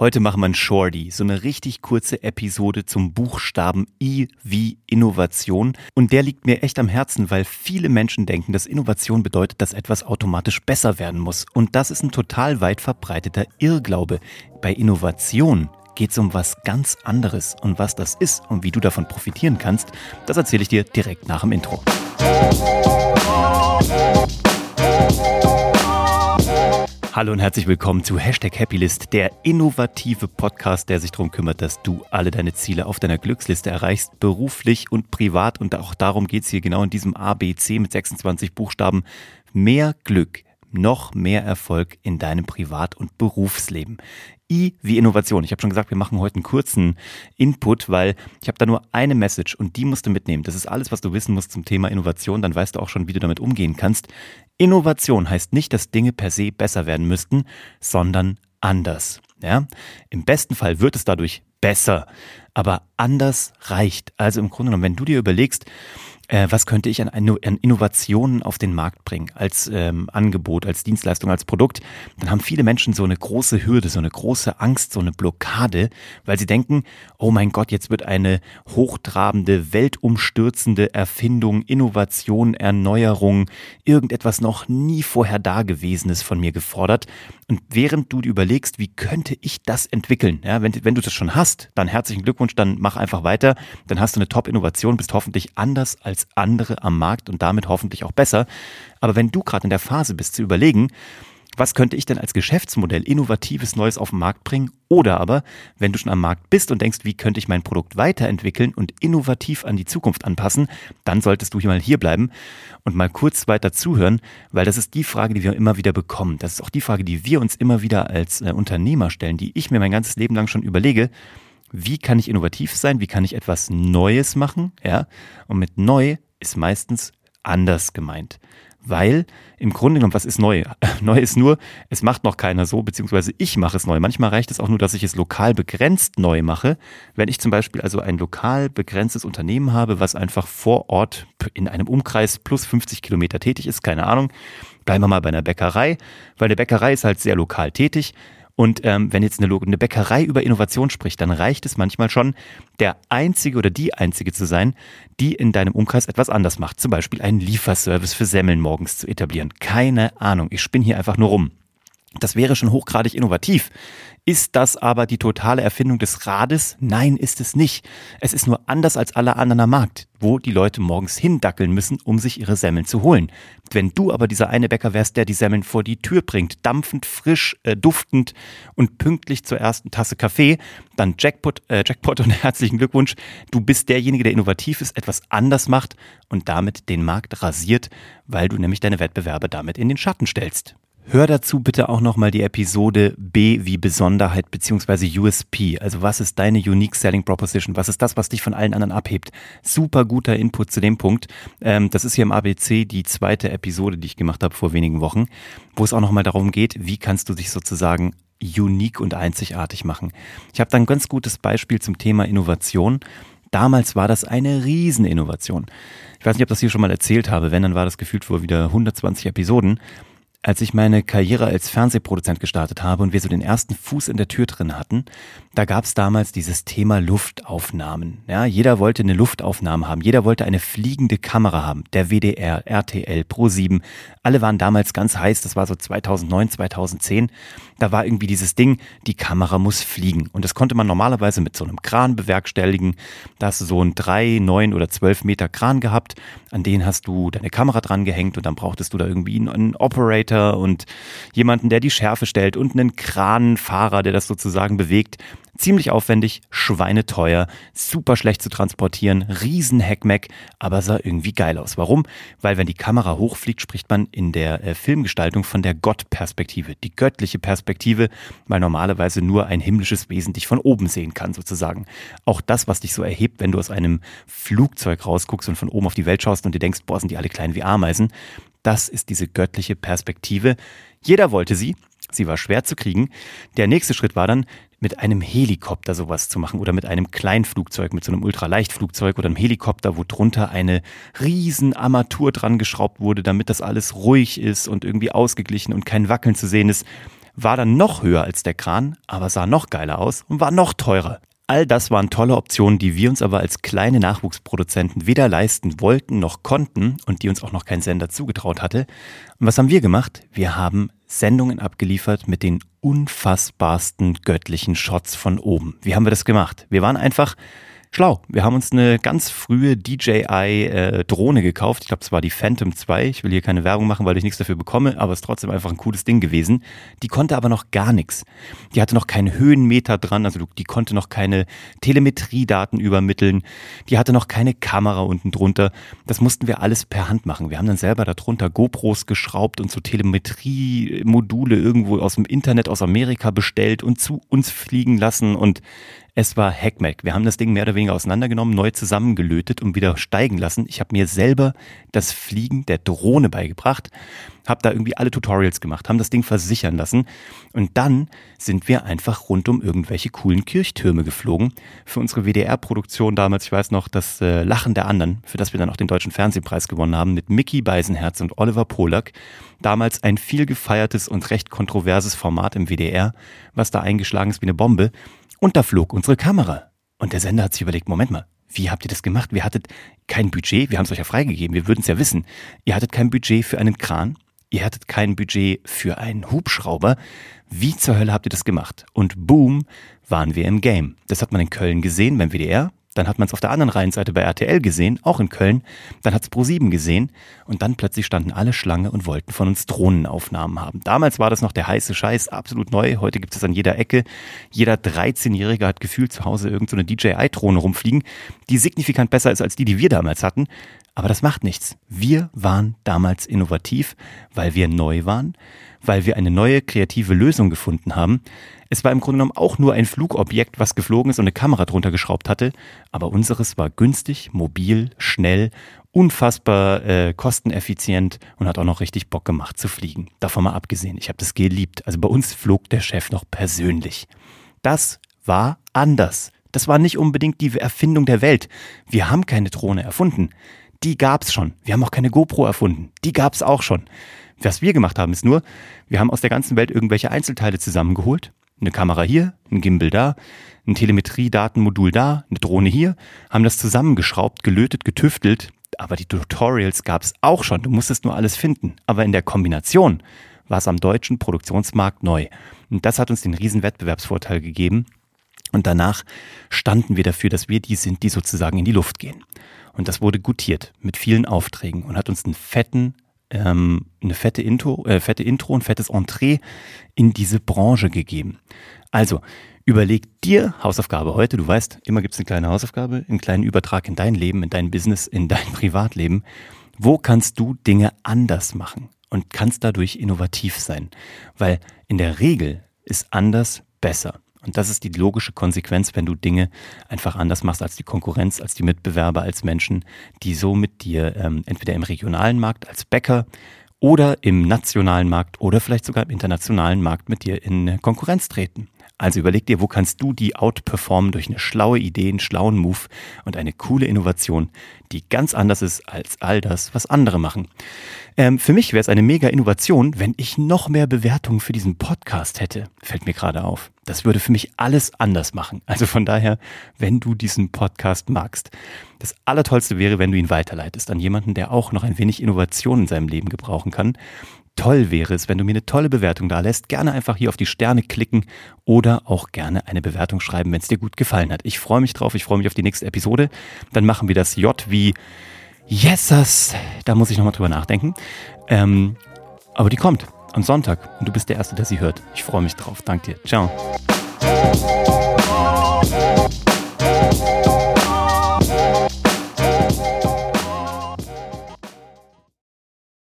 Heute machen wir ein Shorty, so eine richtig kurze Episode zum Buchstaben I wie Innovation. Und der liegt mir echt am Herzen, weil viele Menschen denken, dass Innovation bedeutet, dass etwas automatisch besser werden muss. Und das ist ein total weit verbreiteter Irrglaube. Bei Innovation geht es um was ganz anderes. Und was das ist und wie du davon profitieren kannst, das erzähle ich dir direkt nach dem Intro. Hallo und herzlich willkommen zu Hashtag Happylist, der innovative Podcast, der sich darum kümmert, dass du alle deine Ziele auf deiner Glücksliste erreichst, beruflich und privat. Und auch darum geht es hier genau in diesem ABC mit 26 Buchstaben. Mehr Glück, noch mehr Erfolg in deinem Privat- und Berufsleben. I wie Innovation. Ich habe schon gesagt, wir machen heute einen kurzen Input, weil ich habe da nur eine Message und die musst du mitnehmen. Das ist alles, was du wissen musst zum Thema Innovation. Dann weißt du auch schon, wie du damit umgehen kannst. Innovation heißt nicht, dass Dinge per se besser werden müssten, sondern anders. Ja? Im besten Fall wird es dadurch besser, aber anders reicht. Also im Grunde genommen, wenn du dir überlegst, äh, was könnte ich an, an Innovationen auf den Markt bringen, als ähm, Angebot, als Dienstleistung, als Produkt, dann haben viele Menschen so eine große Hürde, so eine große Angst, so eine Blockade, weil sie denken, oh mein Gott, jetzt wird eine hochtrabende, weltumstürzende Erfindung, Innovation, Erneuerung, irgendetwas noch nie vorher Dagewesenes von mir gefordert. Und während du dir überlegst, wie könnte ich das entwickeln, ja, wenn, wenn du das schon hast, dann herzlichen Glückwunsch, dann mach einfach weiter, dann hast du eine Top-Innovation, bist hoffentlich anders als andere am Markt und damit hoffentlich auch besser. Aber wenn du gerade in der Phase bist zu überlegen, was könnte ich denn als Geschäftsmodell innovatives Neues auf den Markt bringen? Oder aber, wenn du schon am Markt bist und denkst, wie könnte ich mein Produkt weiterentwickeln und innovativ an die Zukunft anpassen, dann solltest du hier mal hier bleiben und mal kurz weiter zuhören, weil das ist die Frage, die wir immer wieder bekommen. Das ist auch die Frage, die wir uns immer wieder als äh, Unternehmer stellen, die ich mir mein ganzes Leben lang schon überlege wie kann ich innovativ sein, wie kann ich etwas Neues machen, ja? Und mit neu ist meistens anders gemeint. Weil im Grunde genommen, was ist neu? Neu ist nur, es macht noch keiner so, beziehungsweise ich mache es neu. Manchmal reicht es auch nur, dass ich es lokal begrenzt neu mache. Wenn ich zum Beispiel also ein lokal begrenztes Unternehmen habe, was einfach vor Ort in einem Umkreis plus 50 Kilometer tätig ist, keine Ahnung, bleiben wir mal bei einer Bäckerei, weil eine Bäckerei ist halt sehr lokal tätig. Und ähm, wenn jetzt eine, eine Bäckerei über Innovation spricht, dann reicht es manchmal schon, der Einzige oder die Einzige zu sein, die in deinem Umkreis etwas anders macht. Zum Beispiel einen Lieferservice für Semmeln morgens zu etablieren. Keine Ahnung, ich spinne hier einfach nur rum. Das wäre schon hochgradig innovativ. Ist das aber die totale Erfindung des Rades? Nein, ist es nicht. Es ist nur anders als alle anderen am Markt, wo die Leute morgens hindackeln müssen, um sich ihre Semmeln zu holen. Wenn du aber dieser eine Bäcker wärst, der die Semmeln vor die Tür bringt, dampfend, frisch, äh, duftend und pünktlich zur ersten Tasse Kaffee, dann Jackpot, äh, Jackpot und herzlichen Glückwunsch. Du bist derjenige, der innovativ ist, etwas anders macht und damit den Markt rasiert, weil du nämlich deine Wettbewerber damit in den Schatten stellst. Hör dazu bitte auch nochmal die Episode B wie Besonderheit bzw. USP. Also was ist deine Unique Selling Proposition? Was ist das, was dich von allen anderen abhebt? Super guter Input zu dem Punkt. Ähm, das ist hier im ABC die zweite Episode, die ich gemacht habe vor wenigen Wochen, wo es auch nochmal darum geht, wie kannst du dich sozusagen unique und einzigartig machen. Ich habe da ein ganz gutes Beispiel zum Thema Innovation. Damals war das eine Rieseninnovation. Ich weiß nicht, ob das hier schon mal erzählt habe. Wenn, dann war das gefühlt vor wieder 120 Episoden als ich meine Karriere als Fernsehproduzent gestartet habe und wir so den ersten Fuß in der Tür drin hatten, da gab es damals dieses Thema Luftaufnahmen. Ja, jeder wollte eine Luftaufnahme haben, jeder wollte eine fliegende Kamera haben. Der WDR, RTL, Pro7, alle waren damals ganz heiß. Das war so 2009, 2010. Da war irgendwie dieses Ding, die Kamera muss fliegen. Und das konnte man normalerweise mit so einem Kran bewerkstelligen. Da hast du so einen drei, neun oder zwölf Meter Kran gehabt. An den hast du deine Kamera dran gehängt und dann brauchtest du da irgendwie einen Operator und jemanden, der die Schärfe stellt und einen Kranfahrer, der das sozusagen bewegt. Ziemlich aufwendig, schweineteuer, super schlecht zu transportieren, riesen Heckmeck, aber sah irgendwie geil aus. Warum? Weil wenn die Kamera hochfliegt, spricht man in der äh, Filmgestaltung von der Gottperspektive, die göttliche Perspektive, weil normalerweise nur ein himmlisches Wesen dich von oben sehen kann sozusagen. Auch das, was dich so erhebt, wenn du aus einem Flugzeug rausguckst und von oben auf die Welt schaust und dir denkst, boah, sind die alle klein wie Ameisen, das ist diese göttliche Perspektive. Jeder wollte sie, Sie war schwer zu kriegen. Der nächste Schritt war dann, mit einem Helikopter sowas zu machen oder mit einem Kleinflugzeug, mit so einem Ultraleichtflugzeug oder einem Helikopter, wo drunter eine riesen Armatur dran geschraubt wurde, damit das alles ruhig ist und irgendwie ausgeglichen und kein Wackeln zu sehen ist. war dann noch höher als der Kran, aber sah noch geiler aus und war noch teurer. All das waren tolle Optionen, die wir uns aber als kleine Nachwuchsproduzenten weder leisten wollten noch konnten und die uns auch noch kein Sender zugetraut hatte. Und was haben wir gemacht? Wir haben Sendungen abgeliefert mit den unfassbarsten göttlichen Shots von oben. Wie haben wir das gemacht? Wir waren einfach schlau. Wir haben uns eine ganz frühe DJI-Drohne äh, gekauft. Ich glaube, es war die Phantom 2. Ich will hier keine Werbung machen, weil ich nichts dafür bekomme, aber es ist trotzdem einfach ein cooles Ding gewesen. Die konnte aber noch gar nichts. Die hatte noch keinen Höhenmeter dran, also die konnte noch keine Telemetriedaten übermitteln. Die hatte noch keine Kamera unten drunter. Das mussten wir alles per Hand machen. Wir haben dann selber darunter GoPros geschraubt und so Telemetrie-Module irgendwo aus dem Internet aus Amerika bestellt und zu uns fliegen lassen und es war Hackmack. Wir haben das Ding mehr oder weniger auseinandergenommen, neu zusammengelötet und wieder steigen lassen. Ich habe mir selber das Fliegen der Drohne beigebracht, habe da irgendwie alle Tutorials gemacht, haben das Ding versichern lassen und dann sind wir einfach rund um irgendwelche coolen Kirchtürme geflogen. Für unsere WDR-Produktion damals, ich weiß noch, das äh, Lachen der anderen, für das wir dann auch den Deutschen Fernsehpreis gewonnen haben, mit Mickey Beisenherz und Oliver Polak. Damals ein viel gefeiertes und recht kontroverses Format im WDR, was da eingeschlagen ist wie eine Bombe. Und da flog unsere Kamera. Und der Sender hat sich überlegt, Moment mal, wie habt ihr das gemacht? Wir hattet kein Budget, wir haben es euch ja freigegeben, wir würden es ja wissen. Ihr hattet kein Budget für einen Kran, ihr hattet kein Budget für einen Hubschrauber. Wie zur Hölle habt ihr das gemacht? Und boom, waren wir im Game. Das hat man in Köln gesehen beim WDR. Dann hat man es auf der anderen Rheinseite bei RTL gesehen, auch in Köln. Dann hat es Pro7 gesehen und dann plötzlich standen alle Schlange und wollten von uns Drohnenaufnahmen haben. Damals war das noch der heiße Scheiß, absolut neu. Heute gibt es an jeder Ecke. Jeder 13-Jährige hat gefühlt zu Hause irgendeine so DJI-Drohne rumfliegen, die signifikant besser ist als die, die wir damals hatten. Aber das macht nichts. Wir waren damals innovativ, weil wir neu waren, weil wir eine neue kreative Lösung gefunden haben. Es war im Grunde genommen auch nur ein Flugobjekt, was geflogen ist und eine Kamera drunter geschraubt hatte, aber unseres war günstig, mobil, schnell, unfassbar äh, kosteneffizient und hat auch noch richtig Bock gemacht zu fliegen. Davon mal abgesehen, ich habe das geliebt. Also bei uns flog der Chef noch persönlich. Das war anders. Das war nicht unbedingt die Erfindung der Welt. Wir haben keine Drohne erfunden. Die gab's schon. Wir haben auch keine GoPro erfunden. Die gab's auch schon. Was wir gemacht haben, ist nur, wir haben aus der ganzen Welt irgendwelche Einzelteile zusammengeholt eine Kamera hier, ein Gimbal da, ein Telemetrie-Datenmodul da, eine Drohne hier, haben das zusammengeschraubt, gelötet, getüftelt. Aber die Tutorials gab es auch schon. Du musstest nur alles finden. Aber in der Kombination war es am deutschen Produktionsmarkt neu. Und das hat uns den riesen Wettbewerbsvorteil gegeben. Und danach standen wir dafür, dass wir die sind, die sozusagen in die Luft gehen. Und das wurde gutiert mit vielen Aufträgen und hat uns einen fetten ähm, eine fette Intro, äh, fette Intro, ein fettes Entree in diese Branche gegeben. Also, überleg dir Hausaufgabe heute, du weißt, immer gibt es eine kleine Hausaufgabe, einen kleinen Übertrag in dein Leben, in dein Business, in dein Privatleben. Wo kannst du Dinge anders machen und kannst dadurch innovativ sein? Weil in der Regel ist anders besser. Und das ist die logische Konsequenz, wenn du Dinge einfach anders machst als die Konkurrenz, als die Mitbewerber, als Menschen, die so mit dir ähm, entweder im regionalen Markt als Bäcker oder im nationalen Markt oder vielleicht sogar im internationalen Markt mit dir in Konkurrenz treten. Also überleg dir, wo kannst du die outperformen durch eine schlaue Idee, einen schlauen Move und eine coole Innovation, die ganz anders ist als all das, was andere machen. Ähm, für mich wäre es eine mega Innovation, wenn ich noch mehr Bewertungen für diesen Podcast hätte. Fällt mir gerade auf. Das würde für mich alles anders machen. Also von daher, wenn du diesen Podcast magst, das Allertollste wäre, wenn du ihn weiterleitest an jemanden, der auch noch ein wenig Innovation in seinem Leben gebrauchen kann toll wäre es, wenn du mir eine tolle Bewertung da lässt. Gerne einfach hier auf die Sterne klicken oder auch gerne eine Bewertung schreiben, wenn es dir gut gefallen hat. Ich freue mich drauf, ich freue mich auf die nächste Episode. Dann machen wir das J wie Yesas. Da muss ich nochmal drüber nachdenken. Ähm, aber die kommt am Sonntag und du bist der Erste, der sie hört. Ich freue mich drauf. Dank dir. Ciao.